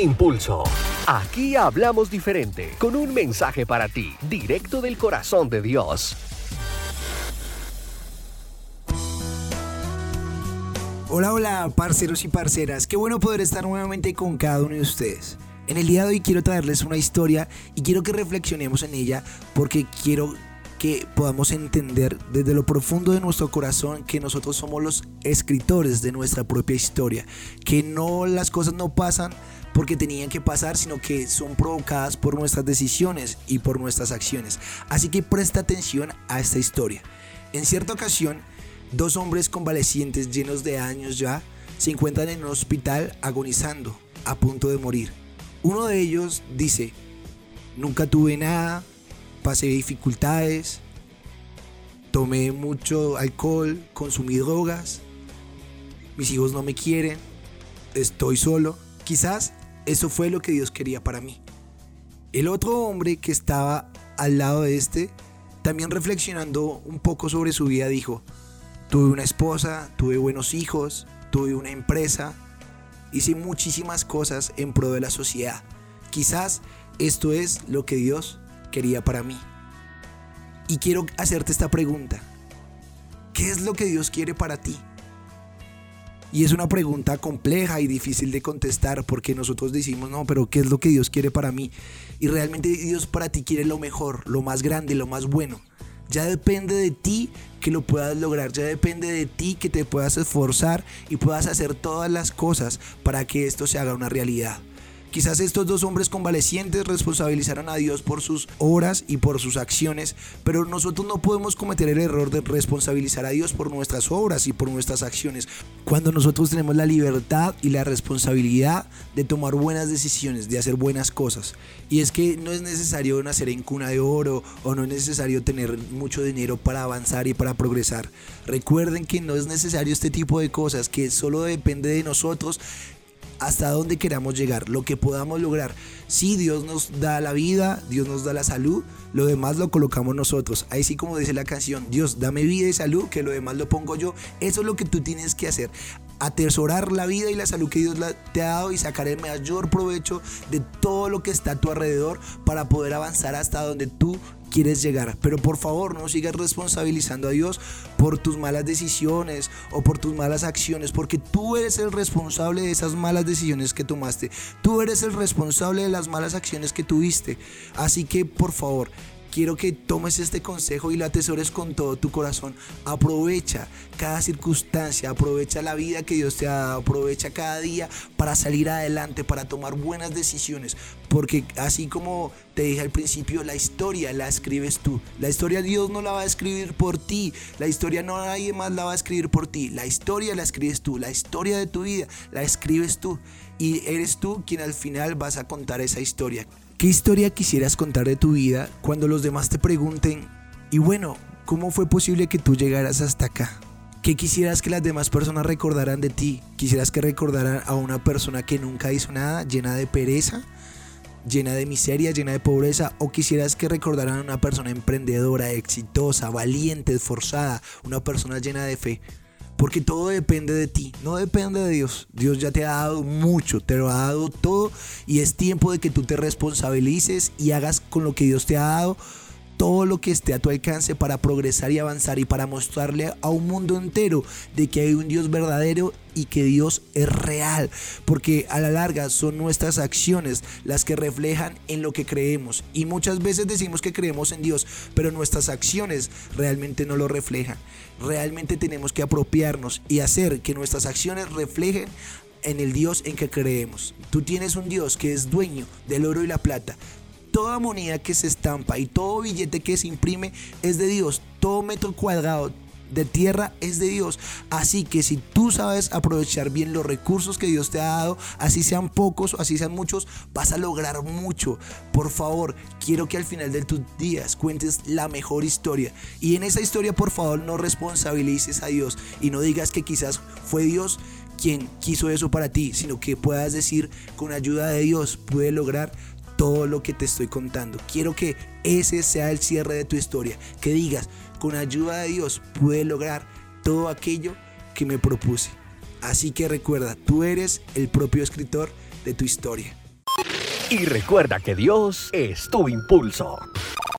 Impulso. Aquí hablamos diferente, con un mensaje para ti, directo del corazón de Dios. Hola, hola, parceros y parceras. Qué bueno poder estar nuevamente con cada uno de ustedes. En el día de hoy quiero traerles una historia y quiero que reflexionemos en ella porque quiero que podamos entender desde lo profundo de nuestro corazón que nosotros somos los escritores de nuestra propia historia, que no las cosas no pasan porque tenían que pasar, sino que son provocadas por nuestras decisiones y por nuestras acciones. Así que presta atención a esta historia. En cierta ocasión, dos hombres convalecientes llenos de años ya se encuentran en un hospital agonizando, a punto de morir. Uno de ellos dice, nunca tuve nada, pasé dificultades, tomé mucho alcohol, consumí drogas, mis hijos no me quieren, estoy solo. Quizás eso fue lo que Dios quería para mí. El otro hombre que estaba al lado de este, también reflexionando un poco sobre su vida, dijo, tuve una esposa, tuve buenos hijos, tuve una empresa, hice muchísimas cosas en pro de la sociedad. Quizás esto es lo que Dios quería para mí. Y quiero hacerte esta pregunta. ¿Qué es lo que Dios quiere para ti? Y es una pregunta compleja y difícil de contestar porque nosotros decimos, no, pero ¿qué es lo que Dios quiere para mí? Y realmente Dios para ti quiere lo mejor, lo más grande, lo más bueno. Ya depende de ti que lo puedas lograr, ya depende de ti que te puedas esforzar y puedas hacer todas las cosas para que esto se haga una realidad. Quizás estos dos hombres convalecientes responsabilizaron a Dios por sus obras y por sus acciones, pero nosotros no podemos cometer el error de responsabilizar a Dios por nuestras obras y por nuestras acciones, cuando nosotros tenemos la libertad y la responsabilidad de tomar buenas decisiones, de hacer buenas cosas. Y es que no es necesario nacer en cuna de oro o no es necesario tener mucho dinero para avanzar y para progresar. Recuerden que no es necesario este tipo de cosas, que solo depende de nosotros hasta dónde queramos llegar, lo que podamos lograr. Si Dios nos da la vida, Dios nos da la salud, lo demás lo colocamos nosotros. Ahí sí como dice la canción, Dios, dame vida y salud, que lo demás lo pongo yo. Eso es lo que tú tienes que hacer. Atesorar la vida y la salud que Dios te ha dado y sacar el mayor provecho de todo lo que está a tu alrededor para poder avanzar hasta donde tú quieres llegar. Pero por favor, no sigas responsabilizando a Dios por tus malas decisiones o por tus malas acciones, porque tú eres el responsable de esas malas decisiones que tomaste. Tú eres el responsable de las malas acciones que tuviste. Así que por favor, quiero que tomes este consejo y lo atesores con todo tu corazón. Aprovecha cada circunstancia, aprovecha la vida que Dios te ha dado, aprovecha cada día para salir adelante, para tomar buenas decisiones. Porque así como te dije al principio, la historia la escribes tú. La historia Dios no la va a escribir por ti. La historia no nadie más la va a escribir por ti. La historia la escribes tú. La historia de tu vida la escribes tú. Y eres tú quien al final vas a contar esa historia. ¿Qué historia quisieras contar de tu vida cuando los demás te pregunten, y bueno, ¿cómo fue posible que tú llegaras hasta acá? ¿Qué quisieras que las demás personas recordaran de ti? ¿Quisieras que recordaran a una persona que nunca hizo nada, llena de pereza, llena de miseria, llena de pobreza? ¿O quisieras que recordaran a una persona emprendedora, exitosa, valiente, esforzada, una persona llena de fe? Porque todo depende de ti, no depende de Dios. Dios ya te ha dado mucho, te lo ha dado todo y es tiempo de que tú te responsabilices y hagas con lo que Dios te ha dado todo lo que esté a tu alcance para progresar y avanzar y para mostrarle a un mundo entero de que hay un Dios verdadero y que Dios es real, porque a la larga son nuestras acciones las que reflejan en lo que creemos y muchas veces decimos que creemos en Dios, pero nuestras acciones realmente no lo reflejan. Realmente tenemos que apropiarnos y hacer que nuestras acciones reflejen en el Dios en que creemos. Tú tienes un Dios que es dueño del oro y la plata, toda moneda que se estampa y todo billete que se imprime es de Dios. Todo metro cuadrado de tierra es de Dios. Así que si tú sabes aprovechar bien los recursos que Dios te ha dado, así sean pocos o así sean muchos, vas a lograr mucho. Por favor, quiero que al final de tus días cuentes la mejor historia. Y en esa historia, por favor, no responsabilices a Dios y no digas que quizás fue Dios quien quiso eso para ti, sino que puedas decir con ayuda de Dios pude lograr todo lo que te estoy contando. Quiero que ese sea el cierre de tu historia. Que digas, con ayuda de Dios pude lograr todo aquello que me propuse. Así que recuerda, tú eres el propio escritor de tu historia. Y recuerda que Dios es tu impulso.